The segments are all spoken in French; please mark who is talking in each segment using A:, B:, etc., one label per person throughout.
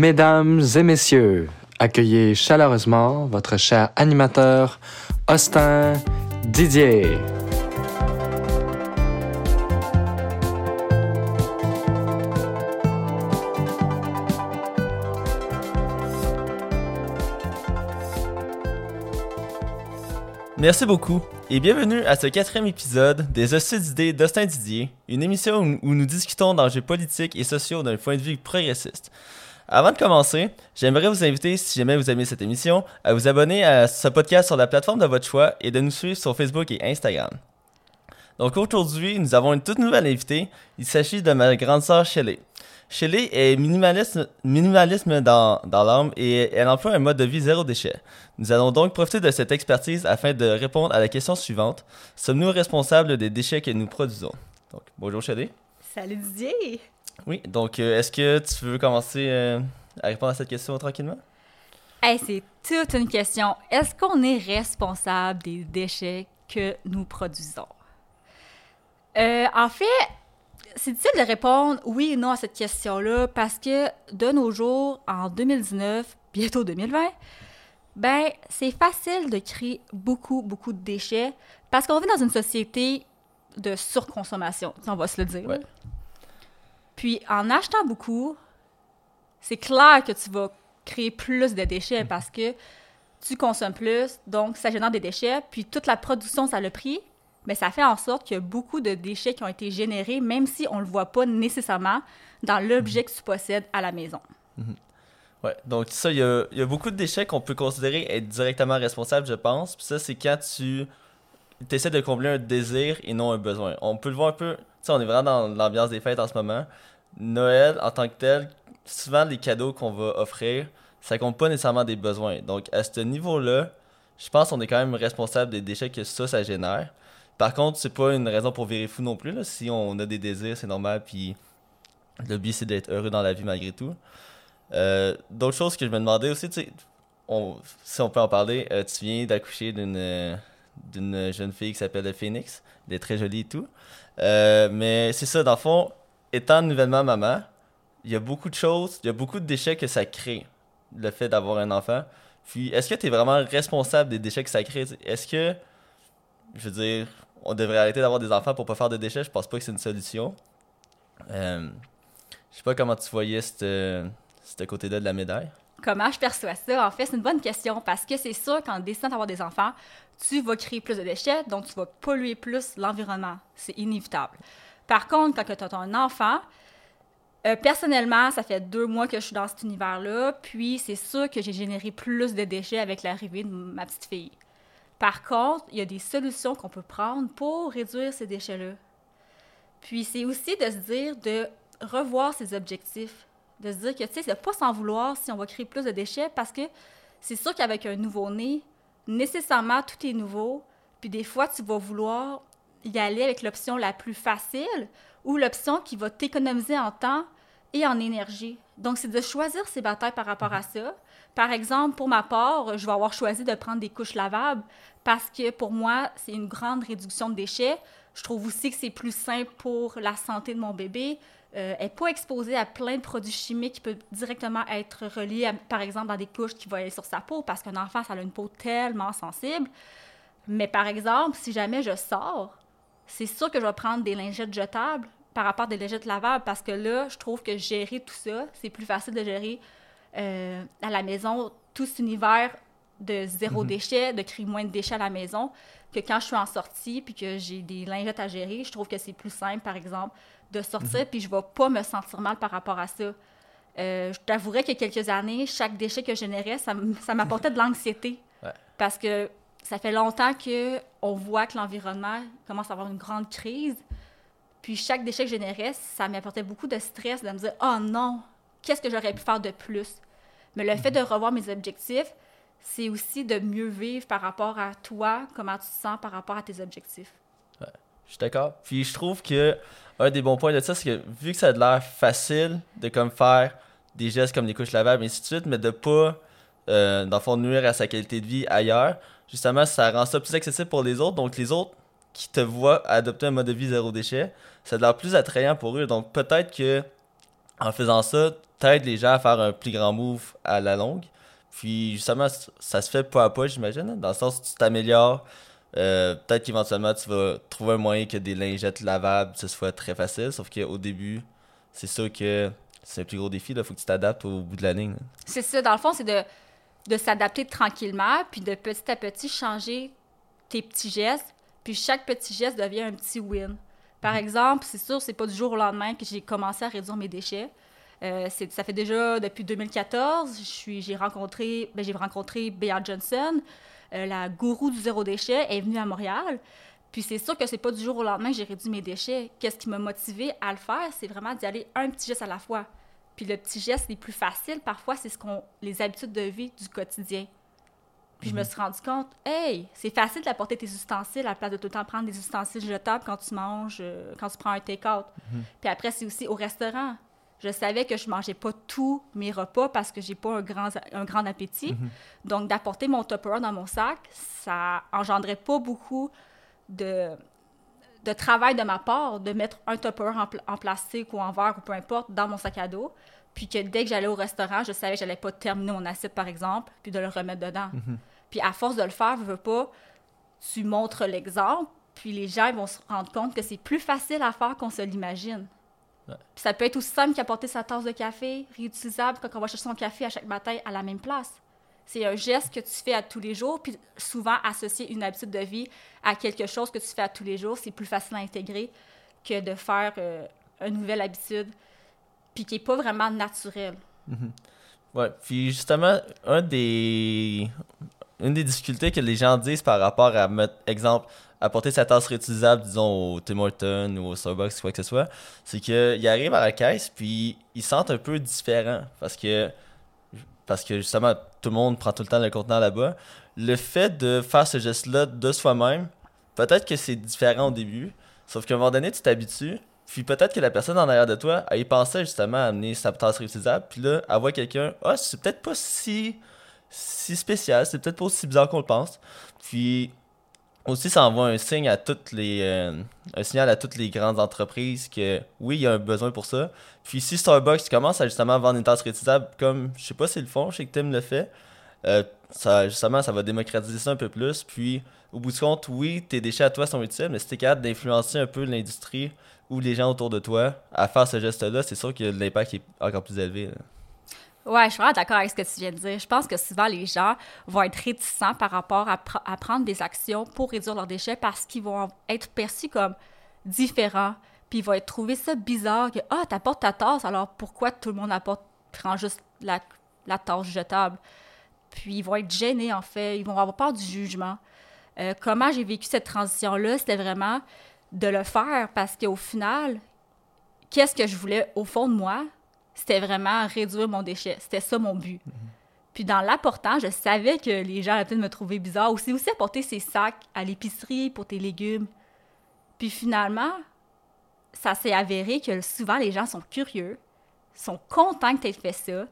A: Mesdames et messieurs, accueillez chaleureusement votre cher animateur Austin Didier.
B: Merci beaucoup et bienvenue à ce quatrième épisode des Hosties d'idées d'Austin Didier, une émission où, où nous discutons d'enjeux politiques et sociaux d'un point de vue progressiste. Avant de commencer, j'aimerais vous inviter, si jamais vous aimez cette émission, à vous abonner à ce podcast sur la plateforme de votre choix et de nous suivre sur Facebook et Instagram. Donc aujourd'hui, nous avons une toute nouvelle invitée. Il s'agit de ma grande sœur Shelley. Shelley est minimaliste, minimalisme dans, dans l'âme et elle emploie un mode de vie zéro déchet. Nous allons donc profiter de cette expertise afin de répondre à la question suivante. Sommes-nous responsables des déchets que nous produisons? Donc, bonjour Shelley.
C: Salut Didier!
B: Oui, donc euh, est-ce que tu veux commencer euh, à répondre à cette question tranquillement?
C: Hey, c'est toute une question. Est-ce qu'on est responsable des déchets que nous produisons? Euh, en fait, c'est difficile de répondre oui et non à cette question-là parce que de nos jours, en 2019, bientôt 2020, ben, c'est facile de créer beaucoup, beaucoup de déchets parce qu'on vit dans une société de surconsommation, on va se le dire.
B: Ouais.
C: Puis en achetant beaucoup, c'est clair que tu vas créer plus de déchets parce que tu consommes plus, donc ça génère des déchets, puis toute la production, ça le prix, mais ça fait en sorte qu'il y a beaucoup de déchets qui ont été générés, même si on ne le voit pas nécessairement dans l'objet que tu possèdes à la maison.
B: Ouais, donc ça, il y y a beaucoup de déchets qu'on peut considérer être directement responsables, je pense. Puis ça, c'est quand tu essaies de combler un désir et non un besoin. On peut le voir un peu, tu sais, on est vraiment dans l'ambiance des fêtes en ce moment. Noël, en tant que tel, souvent les cadeaux qu'on va offrir, ça compte pas nécessairement des besoins. Donc à ce niveau-là, je pense qu'on est quand même responsable des déchets que ça, ça génère. Par contre, c'est pas une raison pour virer fou non plus. Si on a des désirs, c'est normal. Puis le but, c'est d'être heureux dans la vie malgré tout. Euh, D'autres choses que je me demandais aussi, tu sais, on- si on peut en parler, euh, tu viens d'accoucher d'une euh, d'une jeune fille qui s'appelle Phoenix. Elle est très jolie et tout. Euh, mais c'est ça, dans le fond, étant nouvellement maman, il y a beaucoup de choses, il y a beaucoup de déchets que ça crée, le fait d'avoir un enfant. Puis, est-ce que tu es vraiment responsable des déchets que ça crée? Est-ce que, je veux dire, on devrait arrêter d'avoir des enfants pour pas faire de déchets? Je pense pas que c'est une solution. Euh, je sais pas comment tu voyais euh, ce côté-là de la médaille.
C: Comment je perçois ça? En fait, c'est une bonne question parce que c'est sûr qu'en décidant d'avoir des enfants, tu vas créer plus de déchets, donc tu vas polluer plus l'environnement. C'est inévitable. Par contre, quand tu as un enfant, euh, personnellement, ça fait deux mois que je suis dans cet univers-là, puis c'est sûr que j'ai généré plus de déchets avec l'arrivée de ma petite fille. Par contre, il y a des solutions qu'on peut prendre pour réduire ces déchets-là. Puis c'est aussi de se dire de revoir ses objectifs, de se dire que, tu sais, de pas s'en vouloir si on va créer plus de déchets parce que c'est sûr qu'avec un nouveau-né, nécessairement tout est nouveau, puis des fois tu vas vouloir y aller avec l'option la plus facile ou l'option qui va t'économiser en temps et en énergie. Donc, c'est de choisir ses batailles par rapport à ça. Par exemple, pour ma part, je vais avoir choisi de prendre des couches lavables parce que pour moi, c'est une grande réduction de déchets. Je trouve aussi que c'est plus simple pour la santé de mon bébé. Euh, elle n'est pas exposée à plein de produits chimiques qui peuvent directement être reliés, par exemple, dans des couches qui vont aller sur sa peau parce qu'un enfant, ça a une peau tellement sensible. Mais par exemple, si jamais je sors, c'est sûr que je vais prendre des lingettes jetables par rapport à des lingettes lavables parce que là, je trouve que gérer tout ça, c'est plus facile de gérer euh, à la maison tout cet univers de zéro déchet, de créer moins de déchets à la maison que quand je suis en sortie puis que j'ai des lingettes à gérer, je trouve que c'est plus simple, par exemple, de sortir puis je vais pas me sentir mal par rapport à ça. Euh, je t'avouerais qu'il y a quelques années, chaque déchet que je générais, ça m'apportait de l'anxiété.
B: Ouais.
C: Parce que ça fait longtemps que on voit que l'environnement commence à avoir une grande crise. Puis chaque déchet que je générais, ça m'apportait beaucoup de stress de me dire Oh non, qu'est-ce que j'aurais pu faire de plus? Mais le fait de revoir mes objectifs, c'est aussi de mieux vivre par rapport à toi, comment tu te sens par rapport à tes objectifs.
B: Je suis d'accord. Puis je trouve que un des bons points de ça, c'est que vu que ça a l'air facile de comme faire des gestes comme les couches lavables, et ainsi de suite, mais de pas, euh, dans nuire à sa qualité de vie ailleurs, justement, ça rend ça plus accessible pour les autres. Donc les autres qui te voient adopter un mode de vie zéro déchet, ça a l'air plus attrayant pour eux. Donc peut-être que en faisant ça, t'aides les gens à faire un plus grand move à la longue. Puis justement, ça se fait pas à pas, j'imagine, dans le sens où tu t'améliores. Euh, peut-être qu'éventuellement, tu vas trouver un moyen que des lingettes lavables, ce soit très facile. Sauf qu'au début, c'est sûr que c'est un plus gros défi. Il faut que tu t'adaptes au bout de la ligne.
C: C'est ça. Dans le fond, c'est de, de s'adapter tranquillement, puis de petit à petit changer tes petits gestes. Puis chaque petit geste devient un petit win. Par mhm. exemple, c'est sûr, c'est pas du jour au lendemain que j'ai commencé à réduire mes déchets. Euh, ça fait déjà depuis 2014, j'ai rencontré, ben, j'ai rencontré Bea Johnson, euh, la gourou du zéro déchet, est venue à Montréal. Puis c'est sûr que c'est pas du jour au lendemain que j'ai réduit mes déchets. Qu'est-ce qui m'a motivé à le faire, c'est vraiment d'y aller un petit geste à la fois. Puis le petit geste les plus faciles, parfois, c'est ce qu'on les habitudes de vie du quotidien. Puis je me mhm. suis rendu compte, hey, c'est facile d'apporter tes ustensiles à la place de tout le temps prendre des ustensiles jetables quand tu manges, euh, quand tu prends un take-out. Mhm. Puis après, c'est aussi au restaurant. Je savais que je mangeais pas tous mes repas parce que j'ai pas un grand, un grand appétit. Mhm. Donc, d'apporter mon Tupperware dans mon sac, ça engendrait pas beaucoup de, de travail de ma part de mettre un Tupperware en, plastique ou en verre ou peu importe dans mon sac à dos. Puis que dès que j'allais au restaurant, je savais que j'allais pas terminer mon assiette, par exemple, puis de le remettre dedans. Mhm. Puis à force de le faire, je veux pas, tu montres l'exemple, puis les gens vont se rendre compte que c'est plus facile à faire qu'on se l'imagine ça peut être aussi simple qu'apporter sa tasse de café réutilisable quand on va chercher son café à chaque matin à la même place. C'est un geste que tu fais à tous les jours, puis souvent associer une habitude de vie à quelque chose que tu fais à tous les jours, c'est plus facile à intégrer que de faire euh, une nouvelle habitude, puis qui n'est pas vraiment naturelle.
B: Mhm. Ouais, puis justement, un des... une des difficultés que les gens disent par rapport à mettre, exemple, apporter sa tasse réutilisable, disons, au Tim Hortons ou au Starbucks, quoi que ce soit, c'est qu'il arrive à la caisse, puis il sentent un peu différent. Parce que, parce que justement, tout le monde prend tout le temps le contenant là-bas. Le fait de faire ce geste-là de soi-même, peut-être que c'est différent au début, sauf qu'à un moment donné, tu t'habitues. Puis peut-être que la personne en arrière de toi, elle y pensait justement à amener sa tasse réutilisable. Puis là, elle voit quelqu'un, ah, c'est peut-être pas si, si spécial, c'est peut-être pas aussi bizarre qu'on le pense. Puis aussi, ça envoie un signe à toutes les euh, un signal à toutes les grandes entreprises que oui, il y a un besoin pour ça. Puis si Starbucks commence à justement vendre une tasse réutilisable comme je sais pas si le font, je sais que Tim le fait, euh, ça justement ça va démocratiser ça un peu plus. Puis au bout du compte, oui, tes déchets à toi sont utiles, mais si t'es capable d'influencer un peu l'industrie ou les gens autour de toi à faire ce geste-là, c'est sûr que l'impact est encore plus élevé.
C: Ouais, je suis vraiment d'accord avec ce que tu viens de dire. Je pense que souvent les gens vont être réticents par rapport à, prendre des actions pour réduire leurs déchets parce qu'ils vont être perçus comme différents. Puis ils vont être trouver ça bizarre que ah, t'apportes ta tasse, alors pourquoi tout le monde apporte prend juste la, la tasse jetable? Puis ils vont être gênés en fait, ils vont avoir peur du jugement. Euh, comment j'ai vécu cette transition-là, c'était vraiment de le faire parce qu'au final, qu'est-ce que je voulais au fond de moi? C'était vraiment réduire mon déchet. C'était ça mon but. Puis dans l'apportant, je savais que les gens allaient peut-être me trouver bizarre. Aussi, aussi apporter ses sacs à l'épicerie pour tes légumes. Puis finalement, ça s'est avéré que souvent les gens sont curieux, sont contents que tu aies fait ça.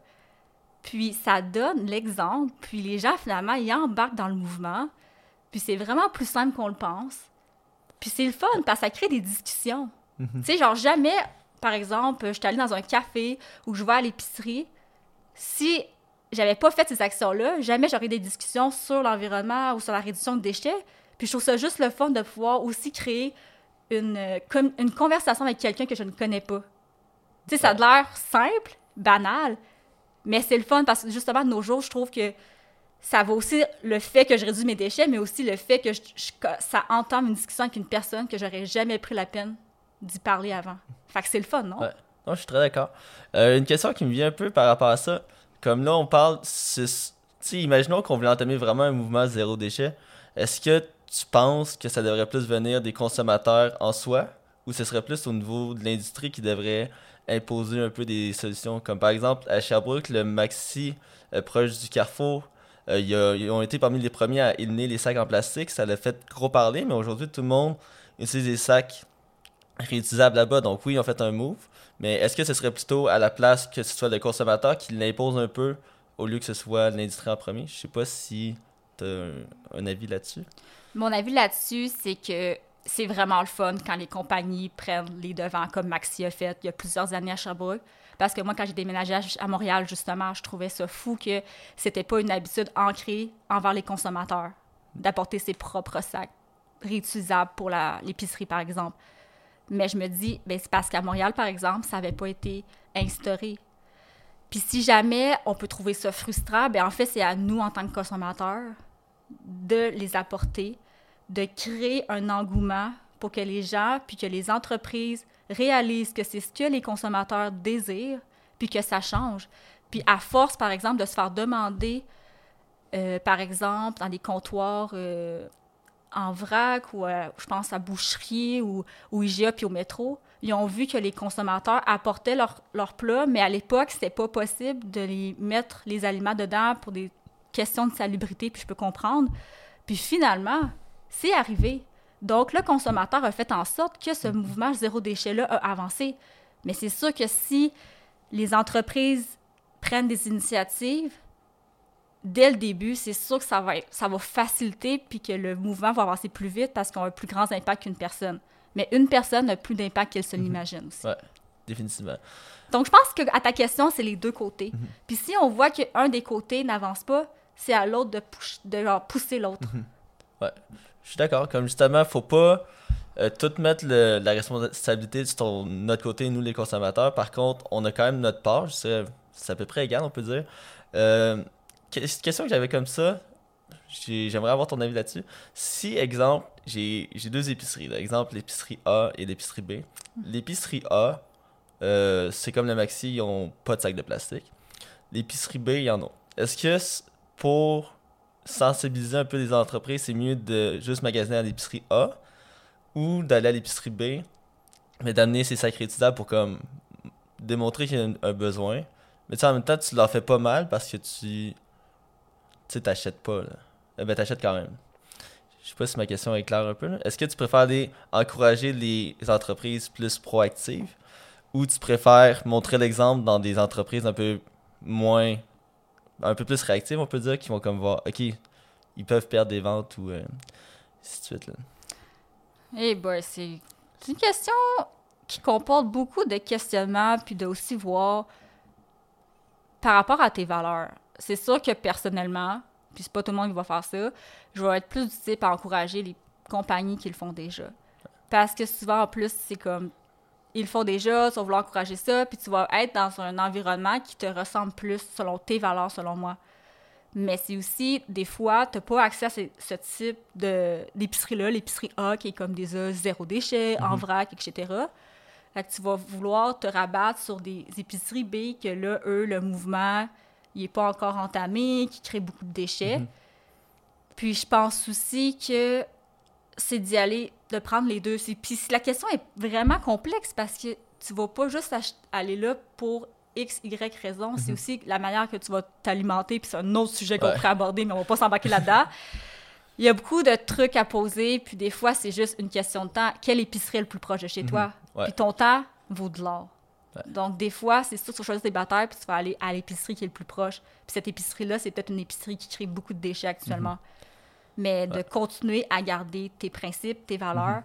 C: Puis ça donne l'exemple. Puis les gens, finalement, ils embarquent dans le mouvement. Puis c'est vraiment plus simple qu'on le pense. Puis c'est le fun parce que ça crée des discussions. Mhm. Tu sais, genre jamais par exemple, je suis dans un café ou je vais à l'épicerie, si j'avais pas fait ces actions-là, jamais j'aurais des discussions sur l'environnement ou sur la réduction de déchets. Puis je trouve ça juste le fun de pouvoir aussi créer une, une conversation avec quelqu'un que je ne connais pas. Tu sais, ça a l'air simple, banal, mais c'est le fun parce que justement, de nos jours, je trouve que ça va aussi le fait que je réduis mes déchets, mais aussi le fait que ça entame une discussion avec une personne que j'aurais jamais pris la peine d'y parler avant. Fait que c'est le fun, non?
B: Non, je suis très d'accord. Euh, une question qui me vient un peu par rapport à ça. Comme là, on parle. Tu imaginons qu'on voulait entamer vraiment un mouvement zéro déchet. Est-ce que tu penses que ça devrait plus venir des consommateurs en soi ou ce serait plus au niveau de l'industrie qui devrait imposer un peu des solutions? Comme par exemple, à Sherbrooke, le Maxi euh, proche du Carrefour, euh, ils ont été parmi les premiers à éliminer les sacs en plastique. Ça l'a fait gros parler, mais aujourd'hui, tout le monde utilise des sacs réutilisable là-bas. Donc oui, ils ont fait un move. Mais est-ce que ce serait plutôt à la place que ce soit le consommateur qui l'impose un peu au lieu que ce soit l'industrie en premier? Je sais pas si tu as un, avis là-dessus.
C: Mon avis là-dessus, c'est que c'est vraiment le fun quand les compagnies prennent les devants comme Maxi a fait il y a plusieurs années à Sherbrooke. Parce que moi, quand j'ai déménagé à, Montréal, justement, je trouvais ça fou que c'était pas une habitude ancrée envers les consommateurs d'apporter ses propres sacs réutilisables pour l'épicerie, par exemple. Mais je me dis, ben, c'est parce qu'à Montréal, par exemple, ça n'avait pas été instauré. Puis si jamais on peut trouver ça frustrant, ben en fait, c'est à nous, en tant que consommateurs, de les apporter, de créer un engouement pour que les gens, puis que les entreprises réalisent que c'est ce que les consommateurs désirent, puis que ça change. Puis à force, par exemple, de se faire demander, euh, par exemple, dans des comptoirs euh, en vrac ou euh, je pense à Boucherie ou, ou IGA puis au métro, ils ont vu que les consommateurs apportaient leurs leur plats, mais à l'époque, c'était pas possible de les mettre les aliments dedans pour des questions de salubrité, puis je peux comprendre. Puis finalement, c'est arrivé. Donc, le consommateur a fait en sorte que ce mouvement zéro déchet-là a avancé. Mais c'est sûr que si les entreprises prennent des initiatives, dès le début, c'est sûr que ça va, être- ça va faciliter puis que le mouvement va avancer plus vite parce qu'on a un plus grand impact qu'une personne. Mais une personne a plus d'impact qu'elle se l'imagine aussi.
B: Ouais, définitivement.
C: Donc, je pense que à ta question, c'est les deux côtés. Puis si on voit qu'un des côtés n'avance pas, c'est à l'autre de, push- de genre, pousser l'autre.
B: Je suis d'accord. Comme justement, faut pas euh, tout mettre le- la responsabilité ton- notre côté, nous les consommateurs. Par contre, on a quand même notre part. Je c'est à peu près égal, on peut dire. Euh, que- question que j'avais comme ça, j'ai- j'aimerais avoir ton avis là-dessus. Si, exemple, j'ai deux épiceries. là. Exemple, l'épicerie A et l'épicerie B. L'épicerie A, euh, c'est comme le Maxi, ils ont pas de sac de plastique. L'épicerie B, il y en a. Est-ce que pour sensibiliser un peu les entreprises, c'est mieux de juste magasiner à l'épicerie A ou d'aller à l'épicerie B, mais d'amener ces sacs réutilisables pour comme démontrer qu'il y a un, un besoin? Mais tu sais, en même temps, tu leur fais pas mal parce que tu. Tu sais, t'achètes pas, là. Eh ben, t'achètes quand même. Je sais pas si ma question est claire un peu. Est-ce que tu préfères les, encourager les entreprises plus proactives ou tu préfères montrer l'exemple dans des entreprises un peu moins. un peu plus réactives, on peut dire, qui vont comme voir, ok, ils peuvent perdre des ventes ou euh, ainsi de suite, là?
C: Eh ben, c'est c'est une question qui comporte beaucoup de questionnements, puis de aussi voir par rapport à tes valeurs. C'est sûr que personnellement, puis c'est pas tout le monde qui va faire ça, je vais être plus du type à encourager les compagnies qui le font déjà. Parce que souvent, en plus, c'est comme ils le font déjà, tu vas vouloir encourager ça, puis tu vas être dans un environnement qui te ressemble plus selon tes valeurs, selon moi. Mais c'est aussi, des fois, tu n'as pas accès à ce, ce type de- d'épicerie-là, l'épicerie A, qui est comme déjà zéro déchet, en vrac, etc. Fait que tu vas vouloir te rabattre sur des épiceries B que là, eux, le mouvement, il n'est pas encore entamé, qui crée beaucoup de déchets. Puis je pense aussi que c'est d'y aller, de prendre les deux. Puis la question est vraiment complexe parce que tu vas pas juste aller là pour X, Y raison. C'est aussi la manière que tu vas t'alimenter. Puis c'est un autre sujet qu'on
B: Ouais.
C: pourrait aborder, mais on va pas s'embarquer là-dedans. Il y a beaucoup de trucs à poser. Puis des fois, c'est juste une question de temps. Quelle épicerie est le plus proche de chez toi?
B: Ouais.
C: Puis ton temps vaut de l'or.
B: Ouais.
C: Donc, des fois, c'est sûr, tu vas choisir tes batailles, puis tu vas aller à l'épicerie qui est le plus proche. Puis cette épicerie-là, c'est peut-être une épicerie qui crée beaucoup de déchets actuellement. Mais de continuer à garder tes principes, tes valeurs,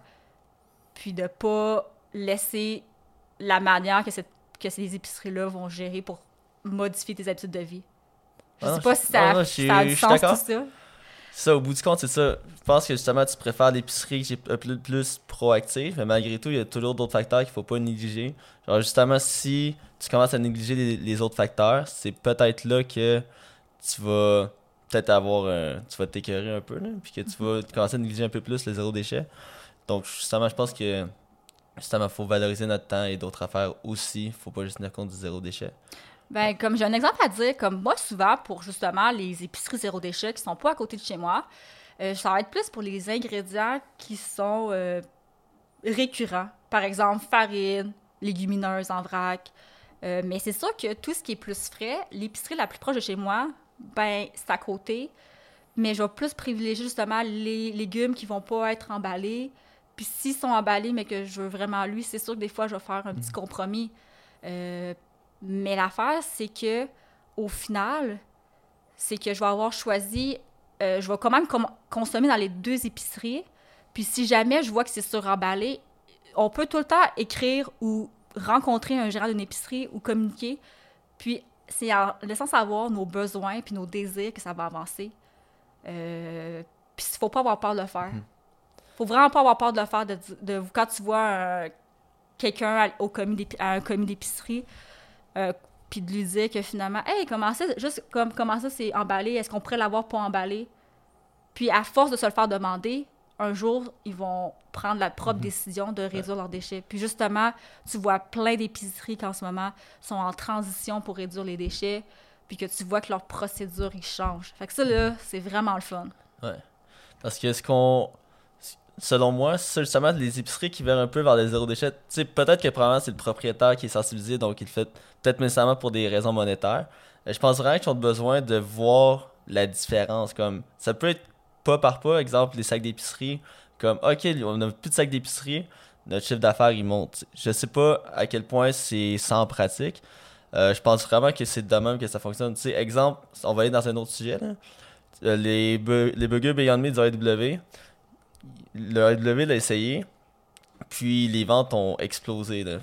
C: puis de pas laisser la manière que, cette, que ces épiceries-là vont gérer pour modifier tes habitudes de vie. Je
B: Ah
C: sais
B: non,
C: pas si ça,
B: ah non,
C: si
B: suis-
C: ça a du sens, tout ça.
B: Ça, au bout du compte, c'est ça. Je pense que justement, tu préfères l'épicerie qui est un peu plus proactive, mais malgré tout, il y a toujours d'autres facteurs qu'il faut pas négliger. Genre, justement, si tu commences à négliger les, les autres facteurs, c'est peut-être là que tu vas peut-être avoir un- tu vas t'écœurer un peu, là, puis que tu vas commencer à négliger un peu plus le zéro déchet. Donc, justement, je pense que justement, faut valoriser notre temps et d'autres affaires aussi. Faut pas juste tenir compte du zéro déchet.
C: Ben, comme j'ai un exemple à dire, comme moi, souvent, pour justement les épiceries zéro déchet qui sont pas à côté de chez moi, euh, ça va être plus pour les ingrédients qui sont euh, récurrents. Par exemple, farine, légumineuses en vrac. Euh, mais c'est sûr que tout ce qui est plus frais, l'épicerie la plus proche de chez moi, ben, c'est à côté. Mais je vais plus privilégier justement les légumes qui vont pas être emballés. Puis s'ils sont emballés, mais que je veux vraiment lui, c'est sûr que des fois, je vais faire un petit compromis. Euh, mais l'affaire, c'est que au final, c'est que je vais avoir choisi, euh, je vais quand même com- consommer dans les deux épiceries. Puis si jamais je vois que c'est suremballé, on peut tout le temps écrire ou rencontrer un gérant d'une épicerie ou communiquer. Puis c'est en laissant savoir nos besoins puis nos désirs que ça va avancer. Euh, puis il faut pas avoir peur de le faire.
B: Hmm.
C: faut vraiment pas avoir peur de le faire. De, de- quand tu vois quelqu'un au commis à un commis d'épicerie, euh, puis de lui dire que finalement, hey, comment ça, juste comme, comment ça c'est emballé, est-ce qu'on pourrait l'avoir pas emballé? Puis à force de se le faire demander, un jour, ils vont prendre la propre décision de réduire leurs déchets. Puis justement, tu vois plein d'épiceries qui en ce moment sont en transition pour réduire les déchets, puis que tu vois que leur procédure, ils changent. Fait que ça, là, c'est vraiment le fun.
B: Parce que ce qu'on. Selon moi, c'est justement les épiceries qui verront un peu vers le zéro déchet. Peut-être que probablement c'est le propriétaire qui est sensibilisé, donc il le fait peut-être nécessairement pour des raisons monétaires. Euh, Je pense vraiment qu'ils ont besoin de voir la différence. Comme ça peut être pas par pas, exemple les sacs d'épicerie. Comme ok, on n'a plus de sacs d'épicerie, notre chiffre d'affaires il monte. Je sais pas à quel point c'est sans pratique. Euh, je pense vraiment que c'est de même que ça fonctionne. Tu sais, exemple, on va aller dans un autre sujet là. Euh, les, bu- les Beyond Meat du AEW, le AEW l'a essayé, puis les ventes ont explosé. Là.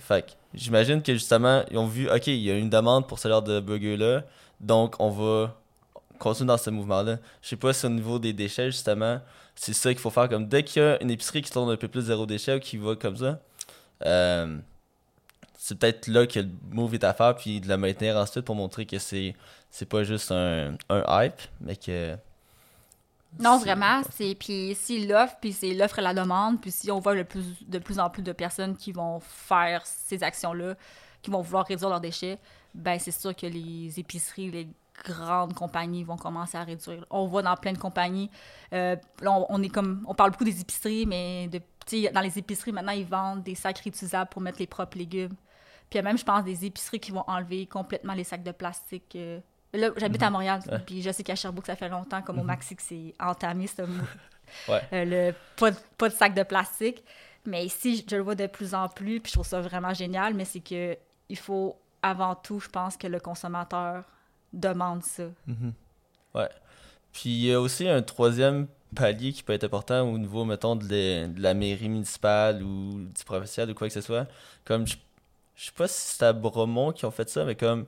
B: J'imagine que justement, ils ont vu, OK, il y a une demande pour ce genre de burger-là, donc on va continuer dans ce mouvement-là. Je sais pas si au niveau des déchets, justement, c'est ça qu'il faut faire. Comme dès qu'il y a une épicerie qui tourne un peu plus zéro déchet ou qui va comme ça, euh, c'est peut-être là que le move est à faire, puis de le maintenir ensuite pour montrer que c'est c'est pas juste un, un hype, mais que.
C: Non, vraiment, c'est puis si l'offre, puis c'est l'offre et la demande, puis si on voit le plus, de plus en plus de personnes qui vont faire ces actions-là, qui vont vouloir réduire leurs déchets, ben c'est sûr que les épiceries, les grandes compagnies vont commencer à réduire. On voit dans plein de compagnies, euh, là, on, on est comme, on parle beaucoup des épiceries, mais de, dans les épiceries maintenant ils vendent des sacs réutilisables pour mettre les propres légumes. Puis il y a même, je pense, des épiceries qui vont enlever complètement les sacs de plastique. euh. Là, j'habite à Montréal,
B: Ouais.
C: puis je sais qu'à Sherbrooke, ça fait longtemps, comme au Maxi, que c'est entamé, ce
B: Ouais.
C: euh, le, pas, de, pas de sac de plastique. Mais ici, je le vois de plus en plus, puis je trouve ça vraiment génial, mais c'est que il faut avant tout, je pense, que le consommateur demande ça.
B: Mhm. Ouais. Puis il y a aussi un troisième palier qui peut être important au niveau, mettons, de, la- de la mairie municipale ou du provincial ou quoi que ce soit. Comme, je, je sais pas si c'est à Bromont qui ont fait ça, mais comme,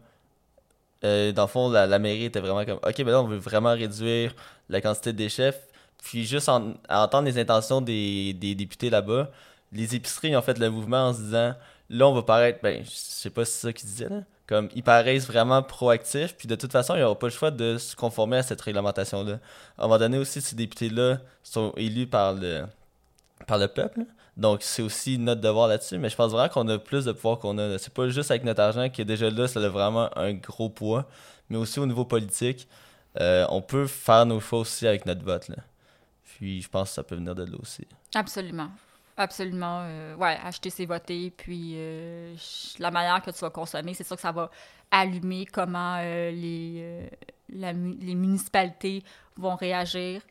B: euh, dans le fond, la, mairie était vraiment comme, ok, ben là, on veut vraiment réduire la quantité de déchets. Puis juste en, à entendre les intentions des, des députés là-bas, les épiceries ont fait le mouvement en se disant, là, on va paraître, ben, je sais pas si c'est ça qu'ils disaient, là. Comme, ils paraissent vraiment proactifs, puis de toute façon, ils n'auront pas le choix de se conformer à cette réglementation-là. À un moment donné aussi, ces députés-là sont élus par le, par le peuple, donc c'est aussi notre devoir là-dessus, mais je pense vraiment qu'on a plus de pouvoir qu'on a. C'est pas juste avec notre argent qui est déjà là, ça a vraiment un gros poids, mais aussi au niveau politique, euh, on peut faire nos choix aussi avec notre vote, là. Puis je pense que ça peut venir de là aussi.
C: Absolument. Absolument. euh, ouais, acheter, c'est voter. Puis euh, la manière que tu vas consommer, c'est sûr que ça va allumer comment euh, les, les municipalités vont réagir.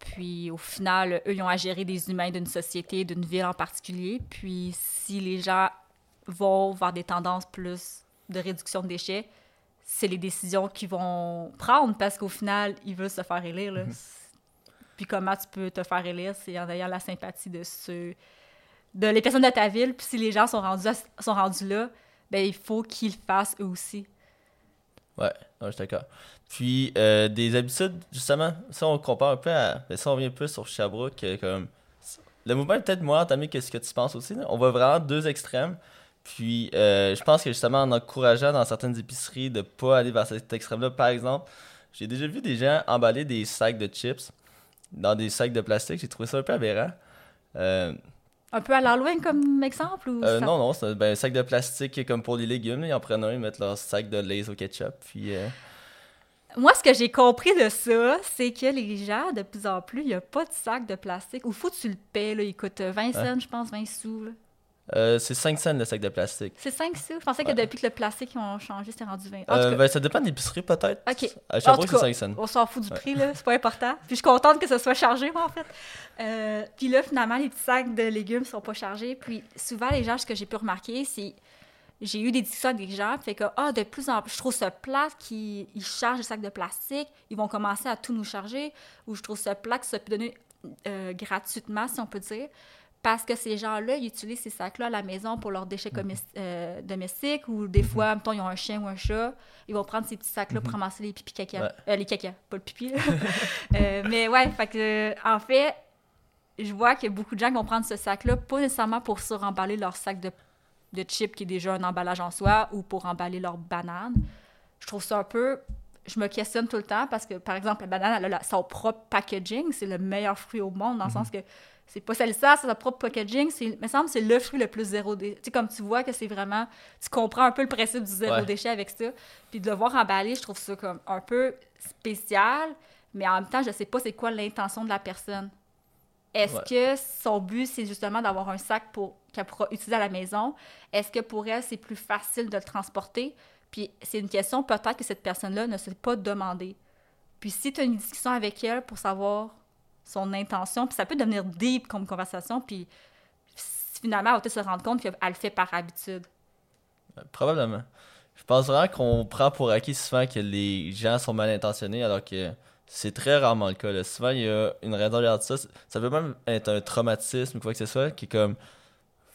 C: Puis au final, eux, ils ont à gérer des humains d'une société, d'une ville en particulier. Puis si les gens vont vers des tendances plus de réduction de déchets, c'est les décisions qu'ils vont prendre parce qu'au final, ils veulent se faire élire. là. Puis comment tu peux te faire élire, c'est en ayant la sympathie de ceux, de les personnes de ta ville. Puis si les gens sont rendus, à- sont rendus là, ben il faut qu'ils le fassent eux aussi.
B: Ouais, non, je suis d'accord. Puis, euh, des habitudes, justement, ça, on compare un peu à. ben, ça, on vient plus sur Sherbrooke. euh, comme, le mouvement est peut-être moins entamé que ce que tu penses aussi. là? On voit vraiment deux extrêmes. Puis, euh, je pense que justement, en encourageant dans certaines épiceries de pas aller vers cet extrême-là, par exemple, j'ai déjà vu des gens emballer des sacs de chips dans des sacs de plastique. J'ai trouvé ça un peu aberrant. Euh,
C: Un peu à l'Halloween comme exemple ou
B: euh,
C: ça-
B: non, non, c'est un, ben, un sac de plastique comme pour les légumes. Ils en prennent un, ils mettent leur sac de Lay's au ketchup. Puis, euh,
C: Moi, ce que j'ai compris de ça, c'est que les gens, de plus en plus, il n'y a pas de sac de plastique. Ou faut que tu le paies, là. Il coûte 20 cents, je pense, 20 sous. là.
B: euh, c'est 5 cents le sac de plastique.
C: C'est 5 sous. Je pensais que
B: Ouais.
C: depuis que le plastique ils ont changé, c'était rendu 20. En tout
B: Euh,
C: cas,
B: ben, ça dépend de l'épicerie, peut-être.
C: OK.
B: À Sherbrooke,
C: tout
B: c'est
C: cas,
B: 5 cents.
C: On s'en fout du
B: Ouais.
C: prix, là. C'est pas important. Puis je suis contente que ce soit chargé, moi, en fait. Euh, puis là, finalement, les petits sacs de légumes sont pas chargés. Puis souvent, les gens, ce que j'ai pu remarquer, c'est. J'ai eu des discussions avec des gens, fait que, ah, de plus en plus, je trouve ça plate qu'ils ils chargent les sacs de plastique, ils vont commencer à tout nous charger, ou je trouve ça plate que ça peut donner euh, gratuitement, si on peut dire. Parce que ces gens-là, ils utilisent ces sacs-là à la maison pour leurs déchets commis- euh, domestiques ou des fois, mettons, ils ont un chien ou un chat, ils vont prendre ces petits sacs-là pour ramasser les pipis caca.
B: Ouais.
C: Euh, les caca, pas le pipi. mais ouais, fait que, en fait, je vois a beaucoup de gens vont prendre ce sac-là, pas nécessairement pour suremballer leur sac de, de chips qui est déjà un emballage en soi ou pour emballer leur banane. Je trouve ça un peu. Je me questionne tout le temps parce que, par exemple, la banane, elle a la- son propre packaging. C'est le meilleur fruit au monde dans le sens que c'est pas celle ça, c'est sa propre packaging. Il me semble que c'est le fruit le plus zéro déchet. Tu sais, comme tu vois que c'est vraiment. Tu comprends un peu le principe du zéro
B: Ouais.
C: déchet avec ça. Puis de le voir emballé, je trouve ça comme un peu spécial, mais en même temps, je sais pas c'est quoi l'intention de la personne. Est-ce
B: Ouais.
C: que son but, c'est justement d'avoir un sac pour, qu'elle pourra utiliser à la maison? Est-ce que pour elle, c'est plus facile de le transporter? Puis c'est une question peut-être que cette personne-là ne s'est pas demandé. Puis si tu as une discussion avec elle pour savoir son intention, puis ça peut devenir deep comme conversation, puis finalement, elle va se rendre compte qu'elle le fait par habitude.
B: Ouais, Probablement. Je pense vraiment qu'on prend pour acquis souvent que les gens sont mal intentionnés alors que c'est très rarement le cas. là. Souvent, il y a une raison derrière ça. Ça peut même être un traumatisme ou quoi que ce soit qui est comme.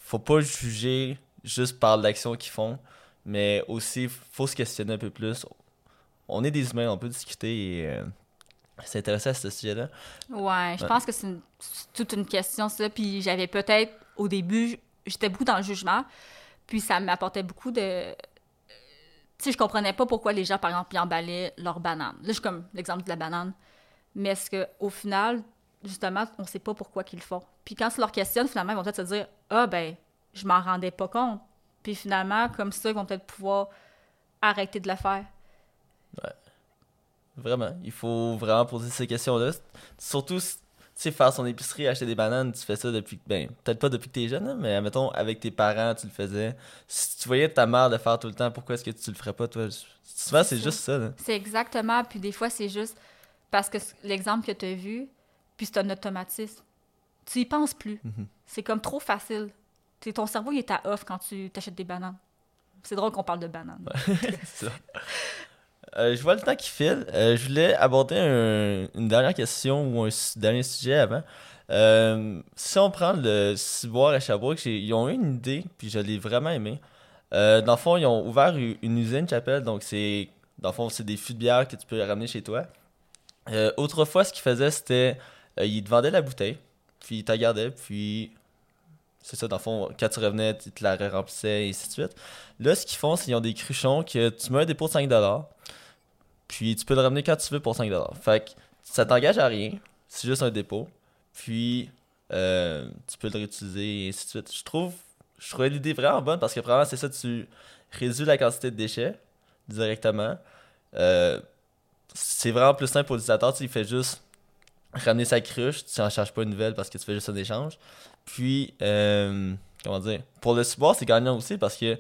B: Faut pas juger juste par l'action qu'ils font, mais aussi, faut se questionner un peu plus. On est des humains, on peut discuter et euh, s'intéresser à ce sujet-là.
C: Ouais, je
B: Ouais.
C: pense que c'est toute une question, ça. Puis j'avais peut-être, au début, j'étais beaucoup dans le jugement. Puis ça m'apportait beaucoup de. Tu sais, je comprenais pas pourquoi les gens, par exemple, ils emballaient leurs bananes. Là, je suis comme l'exemple de la banane. Mais est-ce qu'au final, justement, on sait pas pourquoi qu'ils le font? Puis quand tu leur questionnes, finalement, ils vont peut-être se dire Ah, ben, je m'en rendais pas compte. Puis finalement, comme ça, ils vont peut-être pouvoir arrêter de le faire.
B: Vraiment. Il faut vraiment poser ces questions-là. Surtout, tu sais, faire son épicerie, acheter des bananes, tu fais ça depuis. Ben, peut-être pas depuis que t'es jeune, hein, mais mettons, avec tes parents, tu le faisais. Si tu voyais ta mère le faire tout le temps, pourquoi est-ce que tu le ferais pas, toi? Souvent, c'est juste ça, là.
C: C'est exactement. Puis des fois, c'est juste parce que l'exemple que tu as vu, puis c'est un automatisme. Tu y penses plus.
B: Mhm.
C: C'est comme trop facile. Ton cerveau, il est à off quand tu t'achètes des bananes. C'est drôle qu'on parle de bananes.
B: C'est ça. Euh, je vois le temps qui file. Euh, je voulais aborder un- une dernière question ou un dernier sujet avant. Euh, si on prend le ciboire à Sherbrooke, ils ont eu une idée, puis je l'ai vraiment aimé. Dans le fond, ils ont ouvert u- une usine chapelle, donc c'est dans le fond, c'est des fûts de bière que tu peux ramener chez toi. Autrefois, ce qu'ils faisaient, c'était ils te vendaient la bouteille, puis ils te gardaient, puis c'est ça, dans le fond, quand tu revenais, ils te la remplissaient, et ainsi de suite. Là, ce qu'ils font, c'est qu'ils ont des cruchons que tu mets un dépôt de 5$, puis tu peux le ramener quand tu veux pour 5$. Fait que ça t'engage à rien, c'est juste un dépôt, puis euh, tu peux le réutiliser, et ainsi de suite. Je trouve, je trouvais l'idée vraiment bonne parce que vraiment, c'est ça, tu réduis la quantité de déchets directement. Euh, c'est vraiment plus simple pour l'utilisateur, tu il fait juste ramener sa cruche, tu n'en charges pas une nouvelle parce que tu fais juste un échange. Puis, euh, comment dire, pour le support, c'est gagnant aussi parce que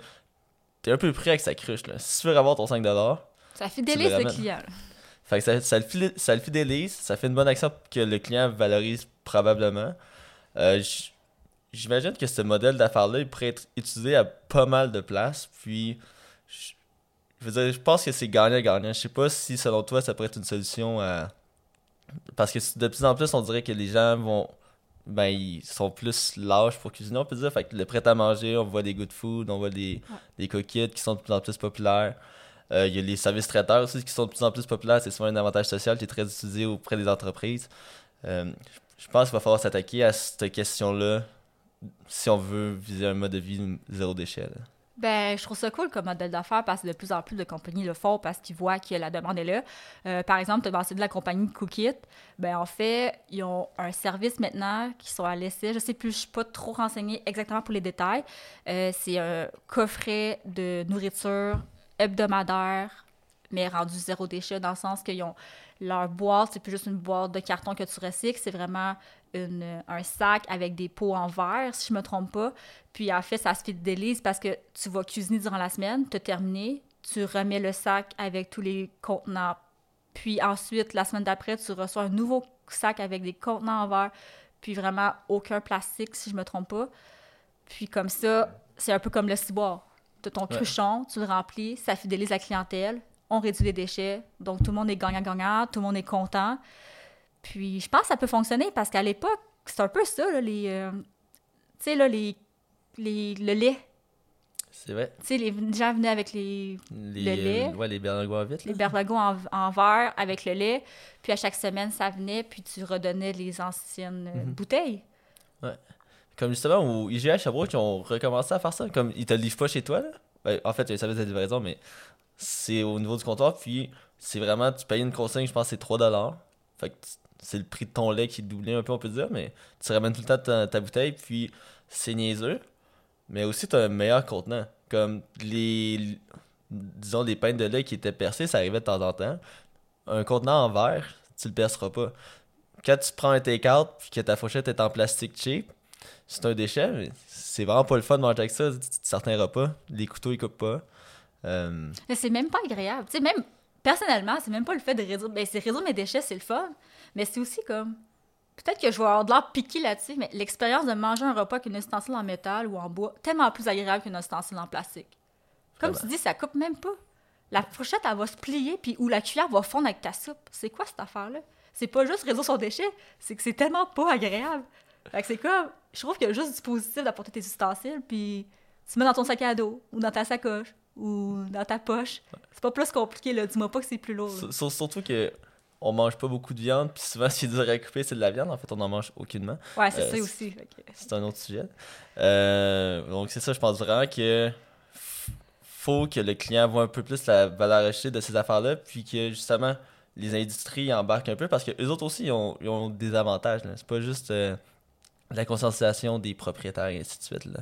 B: t'es un peu pris avec sa cruche. Si tu veux avoir ton 5$,
C: Ça fidélise le client.
B: fait que ça, ça, le ça le fidélise, ça fait une bonne action que le client valorise probablement. Euh, J'imagine que ce modèle d'affaires-là, il pourrait être utilisé à pas mal de places. Puis, je je veux dire, je pense que c'est gagnant-gagnant. Je sais pas si, selon toi, ça pourrait être une solution à. Parce que de plus en plus, on dirait que les gens vont. Ben, ils sont plus lâches pour cuisiner, on peut dire. Fait que le prêt à manger, on voit des good food, on voit des,
C: Ouais.
B: des coquillettes qui sont de plus en plus populaires. Euh, Il y a les services traiteurs aussi qui sont de plus en plus populaires. C'est souvent un avantage social qui est très utilisé auprès des entreprises. Euh, je pense qu'il va falloir s'attaquer à cette question-là si on veut viser un mode de vie zéro déchet.
C: Ben, je trouve ça cool comme modèle d'affaires parce que de plus en plus de compagnies le font parce qu'ils voient que la demande est là. Euh, par exemple, tu as mentionné la compagnie Cookit. Ben, en fait, ils ont un service maintenant qui sont à l'essai. Je sais plus, je suis pas trop renseignée exactement pour les détails. C'est un coffret de nourriture hebdomadaire, mais rendu zéro déchet dans le sens qu'ils ont leur boîte, c'est plus juste une boîte de carton que tu recycles, c'est vraiment un sac avec des pots en verre, si je me trompe pas. Puis en fait, ça se fidélise parce que tu vas cuisiner durant la semaine, tu as terminé, tu remets le sac avec tous les contenants. Puis ensuite, la semaine d'après, tu reçois un nouveau sac avec des contenants en verre, puis vraiment aucun plastique, si je me trompe pas. Puis comme ça, c'est un peu comme le ciboire. Tu as ton
B: Ouais.
C: cruchon, tu le remplis, ça fidélise la clientèle, on réduit les déchets, donc tout le monde est gagnant-gagnant, tout le monde est content. Puis je pense que ça peut fonctionner parce qu'à l'époque, c'est un peu ça, là, les, euh, Tu sais, là, les, les, le lait.
B: C'est vrai.
C: Tu sais, les gens venaient avec les,
B: Les,
C: Le lait.
B: euh, ouais, les berlingots
C: les en, en verre avec le lait. Puis à chaque semaine, ça venait, puis tu redonnais les anciennes euh,
B: Mhm.
C: bouteilles.
B: Comme justement, au IGA Sherbrooke, ils ont recommencé à faire ça. Comme ils te livrent pas chez toi, là. Ben, en fait, il y a un service de livraison, mais c'est au niveau du comptoir. Puis c'est vraiment, tu payes une consigne, je pense c'est 3$. Fait que c'est le prix de ton lait qui est doublé un peu, on peut dire. Mais tu ramènes tout le temps ta, bouteille, puis c'est niaiseux. Mais aussi, tu as un meilleur contenant. Comme les, disons, des pintes de lait qui étaient percées, ça arrivait de temps en temps. Un contenant en verre, tu le perceras pas. Quand tu prends un take-out, puis que ta fourchette est en plastique cheap, c'est un déchet, mais c'est vraiment pas le fun de manger avec ça. Certains repas, les couteaux ils coupent pas. Euh,
C: Mais c'est même pas agréable. Tu sais, même personnellement, c'est même pas le fait de réduire. Ben, c'est réduire mes déchets, c'est le fun. Mais c'est aussi comme. Peut-être que je vais avoir de l'air piqué là-dessus, mais l'expérience de manger un repas avec une ustensile en métal ou en bois, tellement plus agréable qu'une ustensile en plastique. Comme
B: Vraiment.
C: tu dis, ça coupe même pas. La fourchette, elle va se plier, puis ou la cuillère va fondre avec ta soupe. C'est quoi cette affaire-là? C'est pas juste réduire son déchet, c'est que c'est tellement pas agréable. Fait que c'est comme. Je trouve qu'il y a juste du positif d'apporter tes ustensiles, puis tu mets dans ton sac à dos, ou dans ta sacoche, ou dans ta poche. C'est pas plus compliqué, là. Dis-moi pas que c'est plus lourd.
B: surtout que on mange pas beaucoup de viande, puis souvent ce qui est dur à couper, c'est de la viande. En fait, on en mange aucunement.
C: Ouais, c'est
B: Euh,
C: ça aussi.
B: C'est un autre sujet. Euh, donc c'est ça, je pense vraiment que faut que le client voit un peu plus la valeur ajoutée de ces affaires-là, puis que justement les industries embarquent un peu parce que eux autres aussi ils ont, ils ont des avantages. C'est pas juste euh, la conscientisation des propriétaires et ainsi de suite. Là.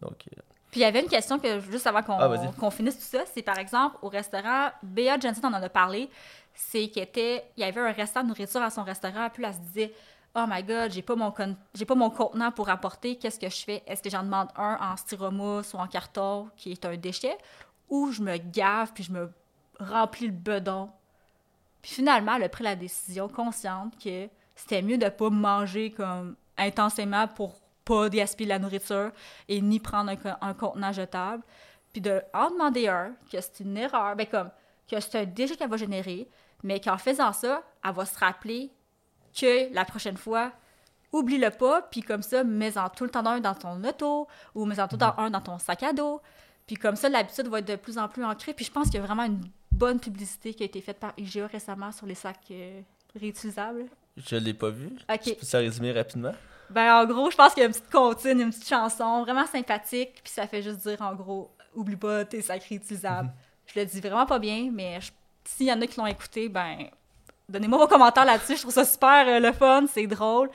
B: Donc euh,
C: Puis il y avait une question que juste avant qu'on
B: Ah,
C: finisse tout ça, c'est par exemple au restaurant, Bea Jensen en a parlé, c'est qu'il était, il y avait un restant de nourriture à son restaurant, puis là, elle se disait Oh my god, j'ai pas mon con- j'ai pas mon contenant pour apporter, qu'est-ce que je fais? Est-ce que j'en demande un en styromousse ou en carton qui est un déchet ou je me gave puis je me remplis le bedon Puis finalement, elle a pris la décision consciente que c'était mieux de pas manger comme intensément pour pas gaspiller la nourriture et ni prendre un, un contenant jetable, puis de en demander un, que c'est une erreur, ben comme que c'est un déchet qu'elle va générer, mais qu'en faisant ça, elle va se rappeler que la prochaine fois, oublie-le pas, puis comme ça, mets-en tout le temps un dans ton auto ou mets-en tout le temps un dans ton sac à dos. Puis comme ça, l'habitude va être de plus en plus ancrée. Puis je pense qu'il y a vraiment une bonne publicité qui a été faite par IGA récemment sur les sacs euh, réutilisables.
B: Je l'ai pas vu.
C: OK.
B: Je peux ça résumer rapidement?
C: Ben, en gros, je pense qu'il y a une petite comptine, une petite chanson vraiment sympathique, puis ça fait juste dire, en gros, oublie pas tes sacs réutilisables. je le dis vraiment pas bien, mais je- s'il y en a qui l'ont écouté, ben, donnez-moi vos commentaires là-dessus. Je trouve ça super euh, le fun, c'est drôle.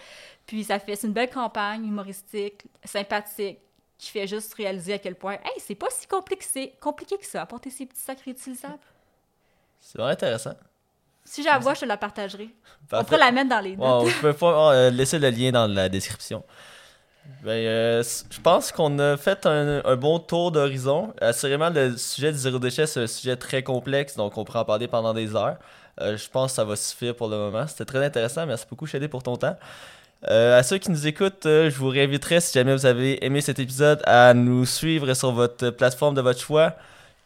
C: Puis ça fait, c'est une belle campagne humoristique, sympathique, qui fait juste réaliser à quel point, hey, c'est pas si compliqué, compliqué que ça, apporter ces petits sacs réutilisables.
B: C'est vraiment intéressant.
C: Si je la vois, je te la partagerai. On
B: Parfait.
C: pourrait la mettre dans les notes.
B: Je peux pas euh, laisser le lien dans la description. Ben, euh, je pense qu'on a fait un, un bon tour d'horizon. Assurément, le sujet du zéro déchet, c'est un sujet très complexe, donc on pourrait en parler pendant des heures. Euh, je pense que ça va suffire pour le moment. C'était très intéressant. Merci beaucoup, Shady, pour ton temps. Euh, à ceux qui nous écoutent, euh, je vous réinviterai, si jamais vous avez aimé cet épisode, à nous suivre sur votre plateforme de votre choix,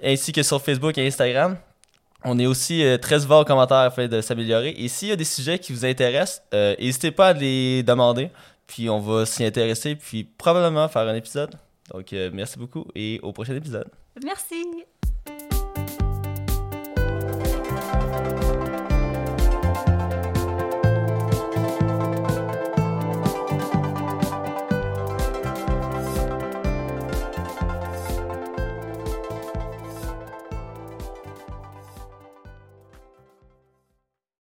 B: ainsi que sur Facebook et Instagram. On est aussi euh, très ouvert aux commentaires afin de s'améliorer. Et s'il y a des sujets qui vous intéressent, euh, n'hésitez pas à les demander. Puis on va s'y intéresser, puis probablement faire un épisode. Donc euh, merci beaucoup et au prochain épisode.
C: Merci!